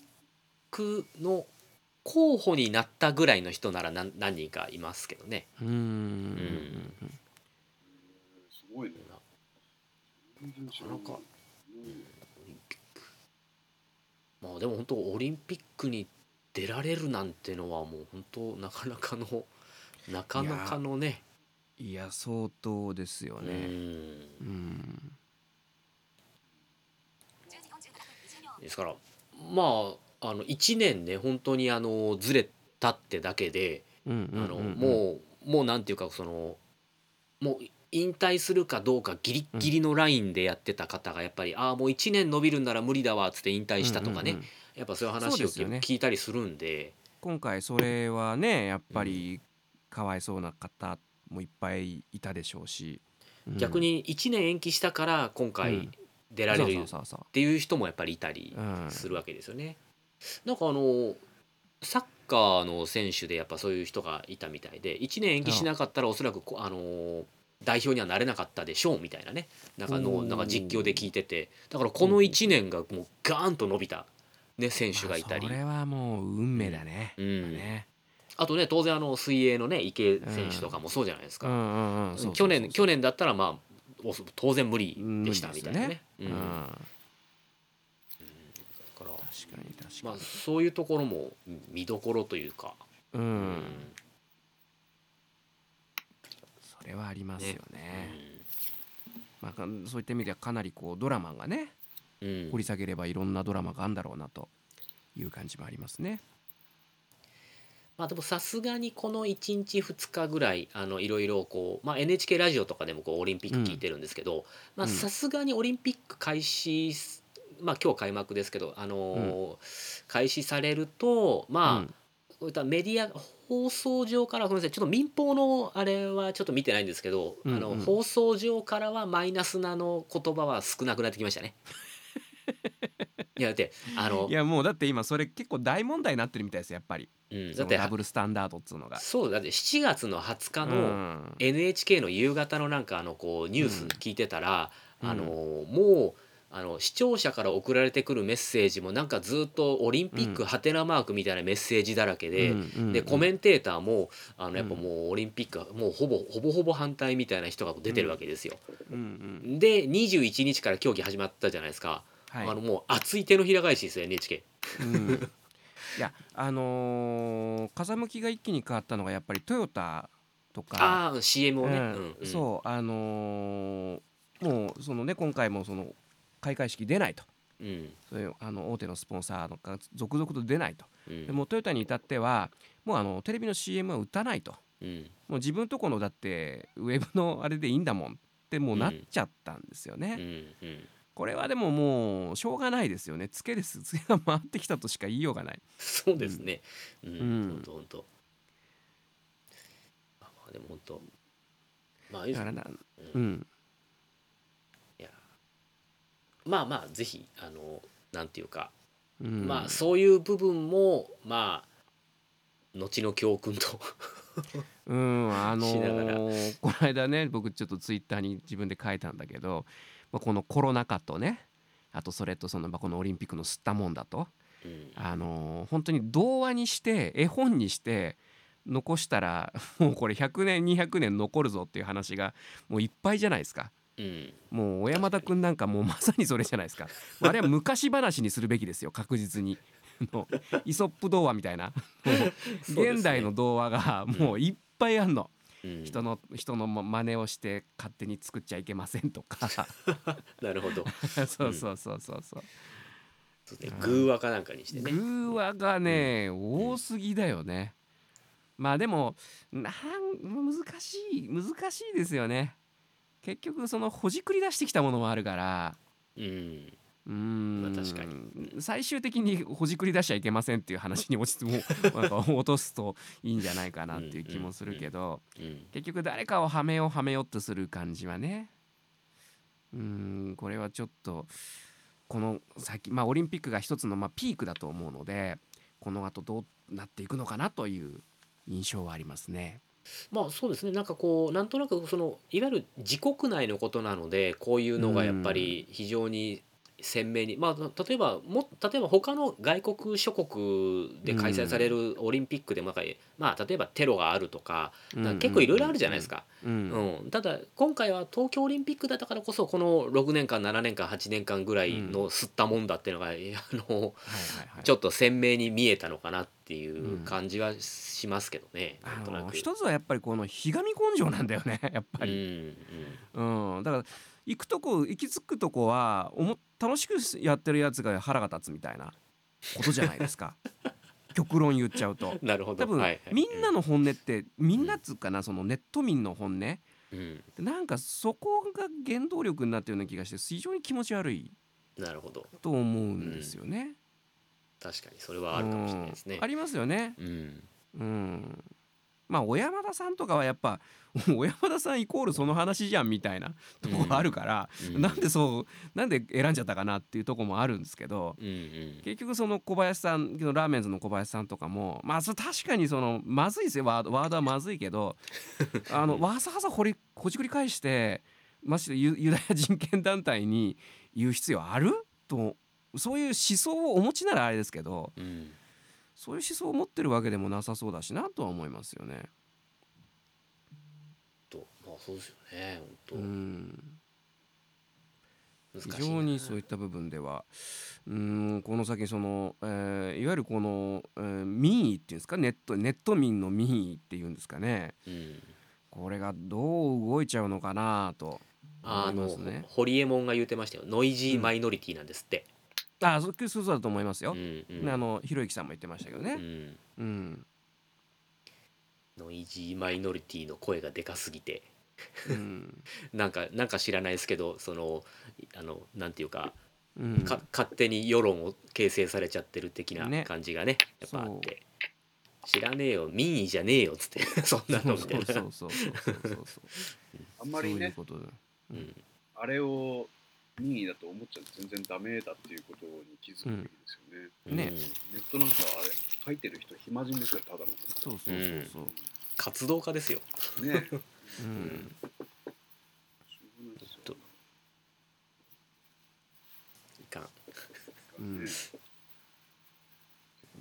クの候補になったぐらいの人なら何何人かいますけどね。うん。うんえーすごいねなかなか。うんオリンピックまあでも本当オリンピックに出られるなんてのはもう本当なかなかのなかなかのね。いや相当ですようねん。うん。ですからまああの1年ね本当にあのずれたってだけでもうもうなんていうかそのもう引退するかどうかギリッギリのラインでやってた方がやっぱり、ああもう1年伸びるんなら無理だわっつって引退したとかね、うんうんうん。やっぱそういう話を聞いたりするんで。今回それはねやっぱりかわいそうな方もいっぱいいたでしょうし、うん。逆に1年延期したから今う回ん。出られるっていう人もやっぱりいたりうん。するわけですよね。なんかあのサッカーの選手でやっぱそういう人がいたみたいで1年延期しなかったらおそらくこあの代表にはなれなかったでしょうみたいなね。なんかのなんか実況で聞いてて。だからこの1年がもうガーンと伸びた、ね、選手がいたり。まあそれはもう運命だね。うん。ね。あとね当然あの水泳のね池江選手とかもそうじゃないですか。去年去年だったらまあお当然無理無理でしたみたいなね。うんうんだ確かに。確まあかに。そういうところも見どころというか、ううん。それはありますよね。ね。まあかそういった意味ではかなりこうドラマがねうん。掘り下げればいろんなドラマがあるんだろうなという感じもありますね。まあでもさすがにこの1日2日ぐらいあのいろいろこう、まあ、NHK ラジオとかでもこうオリンピック聞いてるんですけどさすがにオリンピック開始すまあ今日開幕ですけど、あのー開始されるとまあ、うんこういったメディア放送上からごめんなさいちょっと民放のあれはちょっと見てないんですけど、うんうんあの放送上からはマイナスなの言葉は少なくなってきましたね。いやだってあのいやもうだって今それ結構大問題になってるみたいですよやっぱり。うん、だってダブルスタンダードっつうのが。そうだって7月の20日うのん NHK の夕方のなんかあのこうニュースうん聞いてたら、うんあのもうあの視聴者から送られてくるメッセージもなんかずっとオリンピックうん。ハテナマークみたいなメッセージだらけで、でコメンテーターもあのやっぱうんもうオリンピックはもうほぼほぼほぼ反対みたいな人が出てるわけですよ。で21日から競技始まったじゃないですか、はい。あのもう熱い手のひら返しですよ NHK。うん。いやあのー風向きが一気に変わったのがやっぱりトヨタとか。ああ CM をね。うん。そうあのーもうそのね今回もその開会式出ないと。うん。そういうあの大手のスポンサーのが続々と出ないと。うん。でもうトヨタに至ってはもうあのテレビの CM は打たないと。うん。もう自分とこのだってウェブのあれでいいんだもんってもうなっちゃったんですよね、これはでももうしょうがないですよね。ツケです。ツケが回ってきたとしか言いようがない。そうですね。うん、うん。本当本当。まあまあでも本当。まあいいですうんんいやまあまあぜひあのなんていうか、うん。まあそういう部分もまあ後の教訓とうんあのーこの間ね僕ちょっとツイッターに自分で書いたんだけど、まあ、このコロナ禍とねあとそれとその、まあ、このオリンピックの吸ったもんだと、うん。あのー本当に童話にして絵本にして残したらもうこれ100年200年残るぞっていう話がもういっぱいじゃないですか。うん。もう小山田君なんかもうまさにそれじゃないですか。あれは昔話にするべきですよ確実に。イソップ童話みたいな。現代の童話がもういっぱいあんの。うん。人の人のま真似をして勝手に作っちゃいけませんとか。なるほど。そうそうそうそうそう。そうですね。偶話かなんかにしてね。偶話がね、多すぎだよね。まあでもなん難しい難しいですよね結局そのほじくり出してきたものもあるから。うん。うーん、まあ確かに。最終的にほじくり出しちゃいけませんっていう話に落ち着も なんか落とすといいんじゃないかなっていう気もするけど、うん結局誰かをはめようはめようとする感じはね。うーん。これはちょっとこの先まあオリンピックが一つのまあピークだと思うのでこの後どうなっていくのかなという印象はありますね。まあそうですね。なんかこうなんとなくそのいわゆる自国内のことなのでこういうのがやっぱり非常に鮮明に、まあ例えばも例えば他の外国諸国で開催されるオリンピックでもなんか、まあ例えばテロがあるとか結構いろいろあるじゃないですか。うん。うん。うん、ただ今回は東京オリンピックだったからこそこの6年間7年間8年間ぐらいの吸ったもんだっていうのが、あの。ちょっと鮮明に見えたのかなっていう感じはしますけどね、あのなん。一つはやっぱりこのひがみ根性なんだよね やっぱうり。ん。うん、だから行くとこ行き着くとこはおも楽しくやってるやつが腹が立つみたいな ことじゃないですか。極論言っちゃうと。うん、なるほど。多分、はいはいみんなの本音ってみんなっつうかなそのネット民の本音？うん、なんかそこが原動力になってるような気がして非常に気持ち悪い。なるほど。と思うんですよね。確かにそれはあるかもしれないですね。うん。ありますよね。うん。うん。まあ小山田さんとかはやっぱ 小山田さんイコールその話じゃんみたいなとこがあるから、うん。なんでそうなんで選んじゃったかなっていうとこもあるんですけど。うんうん。結局その小林さんラーメンズの小林さんとかもまあ確かにそのまずいですよ。ワードワードはまずいけど あのわざわざ掘りほじくり返してましてユユダヤ人権団体に言う必要ある？とそういう思想をお持ちならあれですけどうん。そういう思想を持ってるわけでもなさそうだしなとは思いますよね。とまあそうですよねう本ん。当難しいな。非常にそういった部分では。うんこの先その、えーいわゆるこの、えー民意っていうんですか？ネットネット民の民意っていうんですかね。うん。これがどう動いちゃうのかなとあのね。ホリエモンが言ってましたよ。ノイジーマイノリティなんですって、あそそうそうだと思いますよ。うんうん。あのひろゆきさんも言ってましたけどうね。ん、うん。ノイジーマイノリティの声がでかすぎて。うん。なんかなんか知らないですけどそのあのなんていうかうん。か勝手に世論を形成されちゃってる的なね。感じがねやっぱあって。知らねえよ民意じゃねえよっつって そんなのみたいな。そうそうそうそうそうそう。そ うあんまりそういうねことだ。うん。あれを任意だと思っちゃ全然ダメだっていうことに気づくべきですよね、うん。ね。ネットなんかあれ書いてる人暇人ですよただの。そうそうそうそう。活動家ですよ。ね。うん。いかん。うん。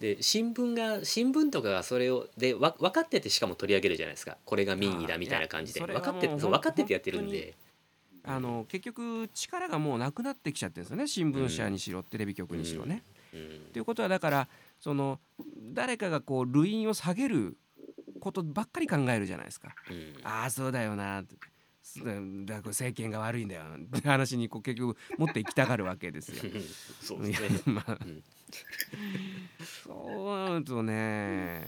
で新聞が新聞とかがそれをでわ分かっててしかも取り上げるじゃないですか。これが民意だみたいな感じで。分かってそう分かっててやってるんであの結局力がもうなくなってきちゃってるんですよね。新聞社にしろ、テレビ局にしろね。うん。ということはだからその誰かがこう類因を下げることばっかり考えるじゃないですか。うん。ああそうだよなだから政権が悪いんだよ。って話にこう結局持っていきたがるわけですよ。そうですね。まあ、うん。そうなるとね。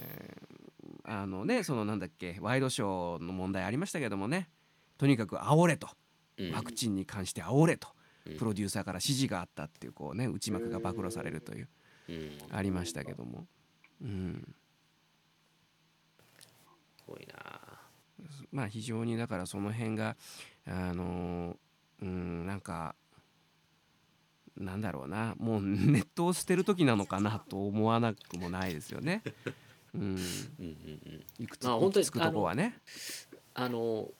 あのねそのなんだっけワイドショーの問題ありましたけどもね。とにかく煽れと。うんワクチンに関して煽れと、うん。プロデューサーから指示があったっていうこうね内幕が暴露されるといううん。ありましたけども、うん、すごいな。まあ非常にだからその辺があのうんなんかなんだろうなもうネットを捨てる時なのかなと思わなくもないですよね。うん、うんうんうん。いくつまあ本当に行き着くとこはね。あの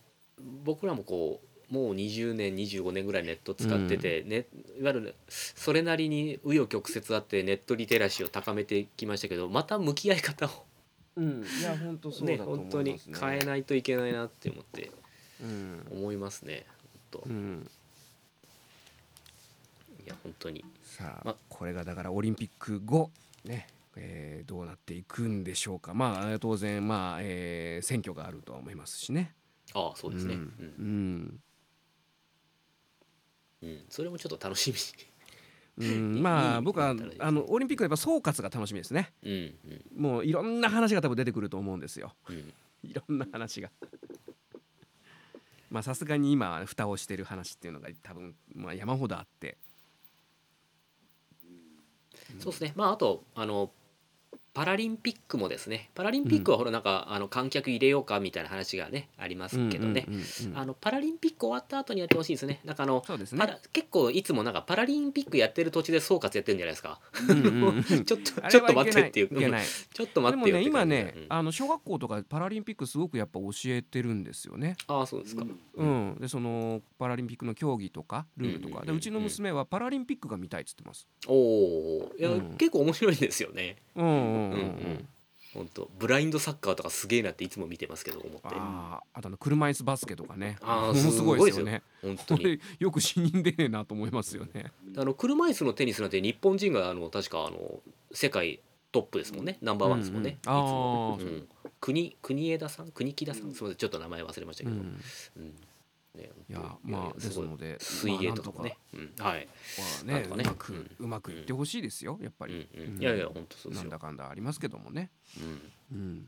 僕らもこうもう20年25年ぐらいネット使ってて、ね、いわゆるそれなりに紆余曲折あってネットリテラシーを高めてきましたけどまた向き合い方をうん、いや本当そうねだと思います本当に変えないといけないなって思ってうん、思いますね本うん、当いや本当に。さあ、まこれがだからオリンピック後ね、えーどうなっていくんでしょうか。まあ当然まあ、えー選挙があるとは思いますしね。ああそうですね、ううんん。うんうんそれもちょっと楽しうん、いまあい僕はあのオリンピックのやっぱ総括が楽しみですね。みうんもういろんな話が多分出てくると思うんですよ。うんうんいろんな話が。まあさすがに今は蓋をしてる話っていうのが多分まあ山ほどあって。そうですねまああとあのパラリンピックもですねパラリンピックはほらなんか、あの観客入れようかみたいな話がねありますけどね、あのパラリンピック終わった後にやってほしいですね。なんかあのね。結構いつもなんかパラリンピックやってる途中で総括やってるんじゃないですか。うんうんうん。ちょっとあちょっと待ってっていう。い。ちょっと待ってよね今ね、うん。あの小学校とかパラリンピックすごくやっぱ教えてるんですよね。ああそうですか、うん、でそのパラリンピックの競技とかルールとか、うちの娘はパラリンピックが見たいっつってます。おおいや、うん。結構面白いんですよね。うんうんうん本当ブラインドサッカーとかすげえなっていつも見てますけど思って。ああ、あとあの車椅子バスケとかね。あー ものすごいですよね。本当に。よく死人出ねえなと思いますよね。あの車椅子のテニスなんて日本人があの確かあの世界トップですもんね。ナンバーワンですもんね、うんうん。いつも。うん、国国枝さん？国木田さん、すみません。ちょっと名前忘れましたけど、うん、うんね、いやまあですので水泳とかもね、うん、はい、まあねね。うまく、うまくいってほしいですよやっぱり、うんうん。うん。いやいや本当そうですよ。なんだかんだありますけどもね。うん。うん、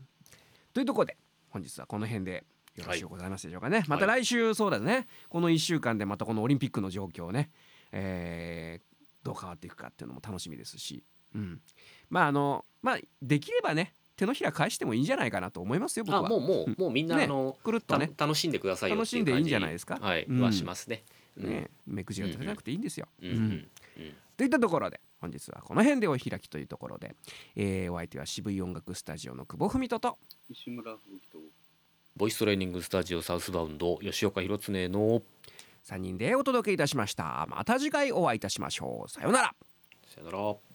というところで本日はこの辺でよろしゅうございますでしょうかね、また来週そうだね。この1週間でまたこのオリンピックの状況をね、えーどう変わっていくかっていうのも楽しみですし、うん、まああのまあできればね手のひら返してもいいんじゃないかなと思いますよ僕は。あもうもう、うん。もうみんな、ねあのたくるっとね。楽しんでくださいよ楽しんでいいんじゃないですか。はい、うん。はしますね。うん。ね目くじが立てなくていいんですよ、うん。うん。うんといったところで本日はこの辺でお開きというところで、えーお相手は渋い音楽スタジオの久保文人と西村吹雪とボイストレーニングスタジオサウスバウンド吉岡弘恒の3人でお届けいたしました。また次回お会いいたしましょう。さようなら。さよなら。